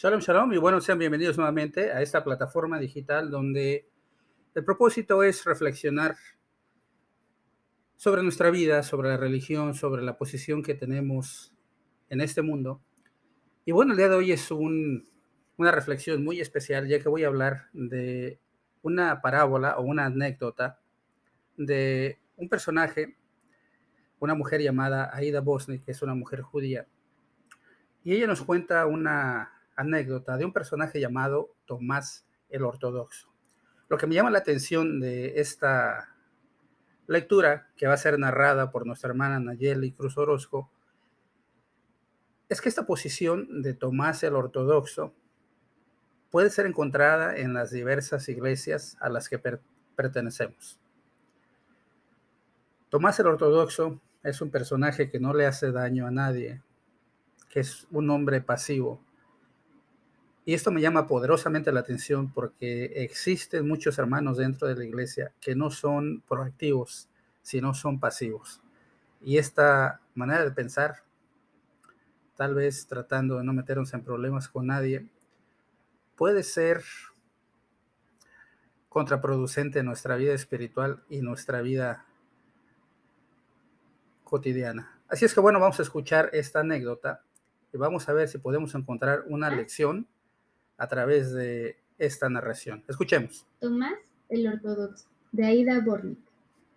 Shalom, shalom, y bueno, sean bienvenidos nuevamente a esta plataforma digital donde el propósito es reflexionar sobre nuestra vida, sobre la religión, sobre la posición que tenemos en este mundo. Y bueno, el día de hoy es una reflexión muy especial, ya que voy a hablar de una parábola o una anécdota de un personaje, una mujer llamada Aida Bosni, que es una mujer judía. Y ella nos cuenta una anécdota de un personaje llamado Tomás el Ortodoxo. Lo que me llama la atención de esta lectura, que va a ser narrada por nuestra hermana Nayeli Cruz Orozco, es que esta posición de Tomás el Ortodoxo puede ser encontrada en las diversas iglesias a las que pertenecemos. Tomás el Ortodoxo es un personaje que no le hace daño a nadie, que es un hombre pasivo, y esto me llama poderosamente la atención porque existen muchos hermanos dentro de la iglesia que no son proactivos, sino son pasivos. Y esta manera de pensar, tal vez tratando de no meternos en problemas con nadie, puede ser contraproducente en nuestra vida espiritual y nuestra vida cotidiana. Así es que bueno, vamos a escuchar esta anécdota y vamos a ver si podemos encontrar una lección a través de esta narración. Escuchemos. Tomás el Ortodoxo, de Aida Bornik.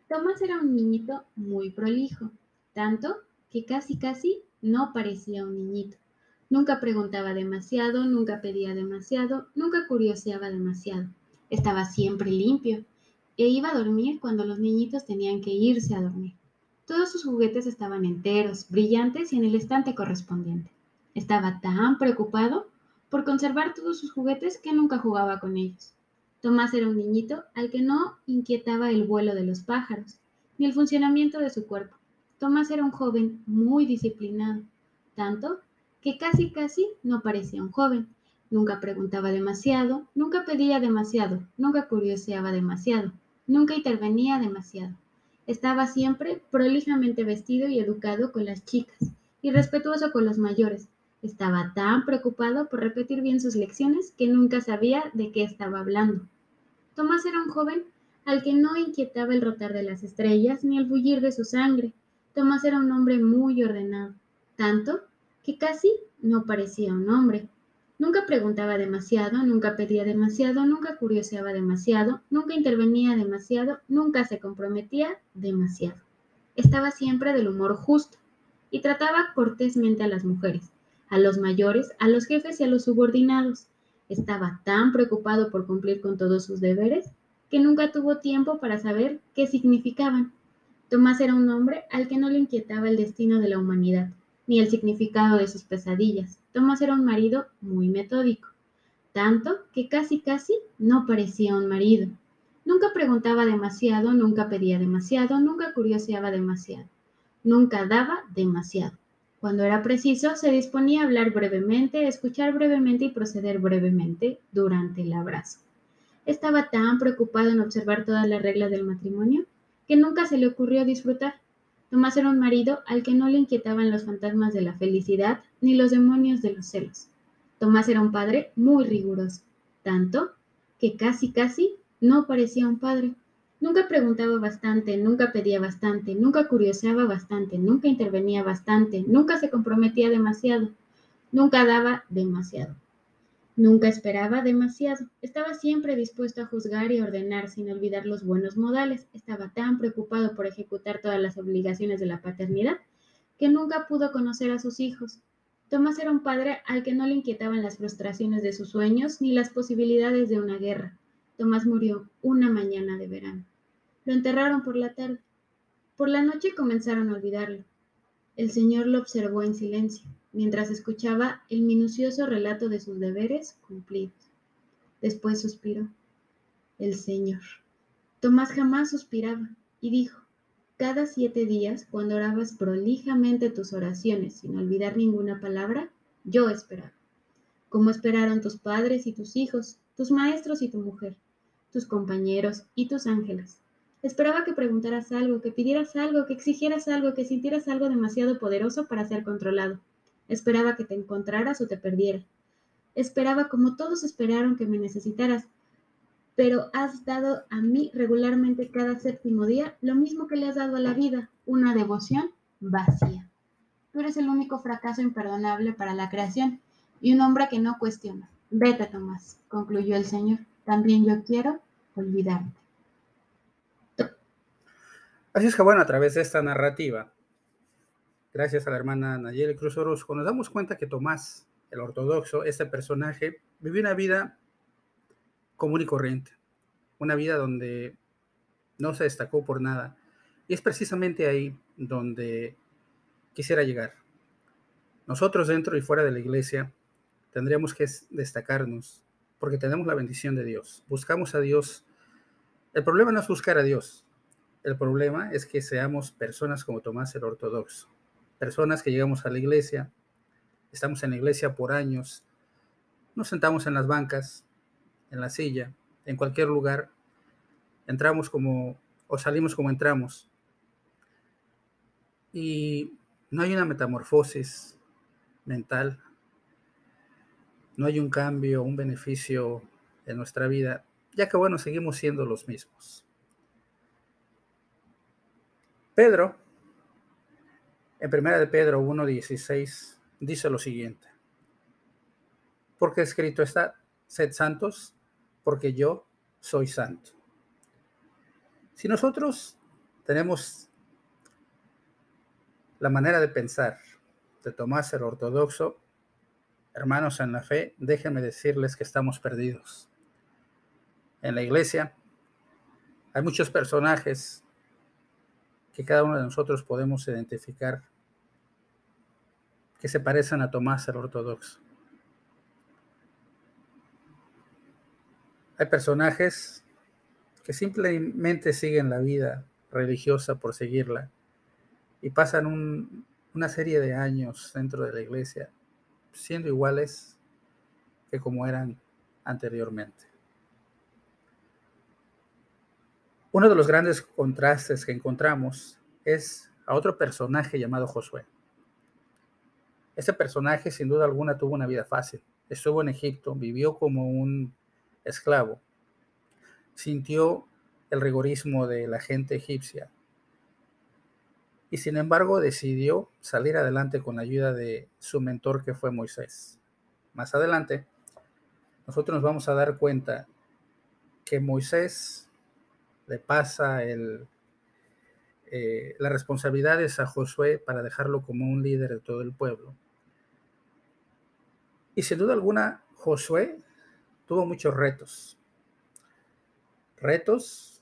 Tomás era un niñito muy prolijo, tanto que casi casi no parecía un niñito. Nunca preguntaba demasiado, nunca pedía demasiado, nunca curioseaba demasiado. Estaba siempre limpio e iba a dormir cuando los niñitos tenían que irse a dormir. Todos sus juguetes estaban enteros, brillantes y en el estante correspondiente. Estaba tan preocupado por conservar todos sus juguetes que nunca jugaba con ellos. Tomás era un niñito al que no inquietaba el vuelo de los pájaros, ni el funcionamiento de su cuerpo. Tomás era un joven muy disciplinado, tanto que casi casi no parecía un joven. Nunca preguntaba demasiado, nunca pedía demasiado, nunca curioseaba demasiado, nunca intervenía demasiado. Estaba siempre prolijamente vestido y educado con las chicas, y respetuoso con los mayores, estaba tan preocupado por repetir bien sus lecciones que nunca sabía de qué estaba hablando. Tomás era un joven al que no inquietaba el rotar de las estrellas ni el bullir de su sangre. Tomás era un hombre muy ordenado, tanto que casi no parecía un hombre. Nunca preguntaba demasiado, nunca pedía demasiado, nunca curioseaba demasiado, nunca intervenía demasiado, nunca se comprometía demasiado. Estaba siempre del humor justo y trataba cortésmente a las mujeres a los mayores, a los jefes y a los subordinados. Estaba tan preocupado por cumplir con todos sus deberes que nunca tuvo tiempo para saber qué significaban. Tomás era un hombre al que no le inquietaba el destino de la humanidad, ni el significado de sus pesadillas. Tomás era un marido muy metódico, tanto que casi casi no parecía un marido. Nunca preguntaba demasiado, nunca pedía demasiado, nunca curioseaba demasiado, nunca daba demasiado. Cuando era preciso, se disponía a hablar brevemente, escuchar brevemente y proceder brevemente durante el abrazo. Estaba tan preocupado en observar todas las reglas del matrimonio que nunca se le ocurrió disfrutar. Tomás era un marido al que no le inquietaban los fantasmas de la felicidad ni los demonios de los celos. Tomás era un padre muy riguroso, tanto que casi casi no parecía un padre. Nunca preguntaba bastante, nunca pedía bastante, nunca curioseaba bastante, nunca intervenía bastante, nunca se comprometía demasiado, nunca daba demasiado. Nunca esperaba demasiado. Estaba siempre dispuesto a juzgar y ordenar sin olvidar los buenos modales. Estaba tan preocupado por ejecutar todas las obligaciones de la paternidad que nunca pudo conocer a sus hijos. Tomás era un padre al que no le inquietaban las frustraciones de sus sueños ni las posibilidades de una guerra. Tomás murió una mañana de verano. Lo enterraron por la tarde. Por la noche comenzaron a olvidarlo. El señor lo observó en silencio, mientras escuchaba el minucioso relato de sus deberes cumplidos. Después suspiró. El señor. Tomás jamás suspiraba y dijo, cada siete días, cuando orabas prolijamente tus oraciones sin olvidar ninguna palabra, yo esperaba. Como esperaron tus padres y tus hijos, tus maestros y tu mujer, tus compañeros y tus ángeles. Esperaba que preguntaras algo, que pidieras algo, que exigieras algo, que sintieras algo demasiado poderoso para ser controlado. Esperaba que te encontraras o te perdiera. Esperaba como todos esperaron que me necesitaras, pero has dado a mí regularmente cada séptimo día lo mismo que le has dado a la vida, una devoción vacía. Tú eres el único fracaso imperdonable para la creación y un hombre que no cuestiona. Vete, Tomás, concluyó el Señor. También yo quiero olvidarte. Así es que bueno, a través de esta narrativa, gracias a la hermana Nayeli Cruz Orozco, nos damos cuenta que Tomás, el ortodoxo, este personaje, vivió una vida común y corriente, una vida donde no se destacó por nada. Y es precisamente ahí donde quisiera llegar. Nosotros dentro y fuera de la iglesia tendríamos que destacarnos porque tenemos la bendición de Dios. Buscamos a Dios. El problema no es buscar a Dios. El problema es que seamos personas como Tomás el Ortodoxo. Personas que llegamos a la iglesia, estamos en la iglesia por años, nos sentamos en las bancas, en la silla, en cualquier lugar, entramos como o salimos como entramos. Y no hay una metamorfosis mental, no hay un cambio, un beneficio en nuestra vida, ya que bueno, seguimos siendo los mismos. Pedro, en primera de Pedro 1.16, dice lo siguiente. Porque escrito está, sed santos porque yo soy santo. Si nosotros tenemos la manera de pensar de Tomás el ortodoxo, hermanos en la fe, déjenme decirles que estamos perdidos. En la iglesia hay muchos personajes que cada uno de nosotros podemos identificar que se parecen a Tomás el ortodoxo. Hay personajes que simplemente siguen la vida religiosa por seguirla y pasan una serie de años dentro de la iglesia siendo iguales que como eran anteriormente. Uno de los grandes contrastes que encontramos es a otro personaje llamado Josué. Este personaje sin duda alguna tuvo una vida fácil. Estuvo en Egipto, vivió como un esclavo, sintió el rigorismo de la gente egipcia y sin embargo decidió salir adelante con la ayuda de su mentor que fue Moisés. Más adelante, nosotros nos vamos a dar cuenta que Moisés le pasa el, eh, las responsabilidades a Josué para dejarlo como un líder de todo el pueblo. Y sin duda alguna, Josué tuvo muchos retos. Retos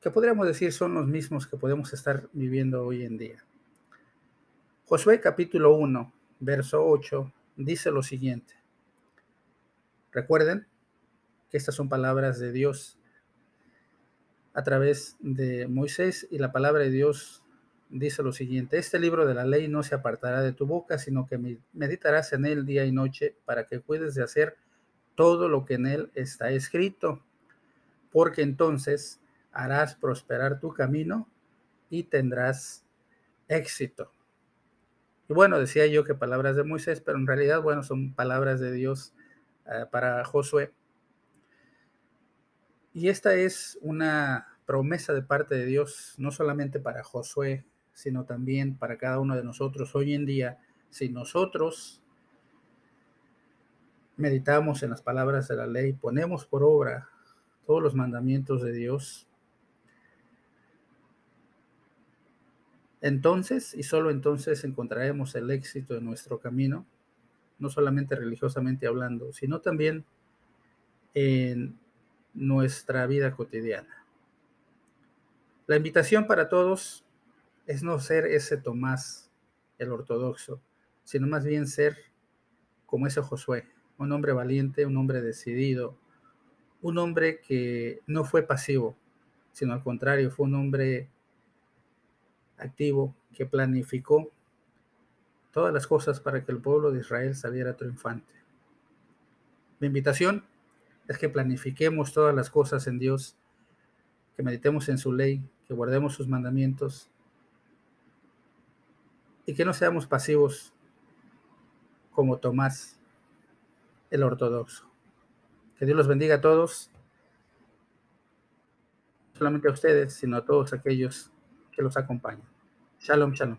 que podríamos decir son los mismos que podemos estar viviendo hoy en día. Josué capítulo 1, verso 8, dice lo siguiente. Recuerden que estas son palabras de Dios a través de Moisés y la palabra de Dios dice lo siguiente, este libro de la ley no se apartará de tu boca, sino que meditarás en él día y noche para que puedes de hacer todo lo que en él está escrito, porque entonces harás prosperar tu camino y tendrás éxito. Y bueno, decía yo que palabras de Moisés, pero en realidad, bueno, son palabras de Dios eh, para Josué. Y esta es una promesa de parte de Dios, no solamente para Josué, sino también para cada uno de nosotros hoy en día. Si nosotros meditamos en las palabras de la ley, ponemos por obra todos los mandamientos de Dios, entonces y solo entonces encontraremos el éxito en nuestro camino, no solamente religiosamente hablando, sino también en nuestra vida cotidiana. La invitación para todos es no ser ese Tomás, el ortodoxo, sino más bien ser como ese Josué, un hombre valiente, un hombre decidido, un hombre que no fue pasivo, sino al contrario, fue un hombre activo que planificó todas las cosas para que el pueblo de Israel saliera triunfante. Mi invitación es que planifiquemos todas las cosas en Dios, que meditemos en su ley, que guardemos sus mandamientos y que no seamos pasivos como Tomás, el ortodoxo. Que Dios los bendiga a todos, solamente a ustedes, sino a todos aquellos que los acompañan. Shalom, shalom.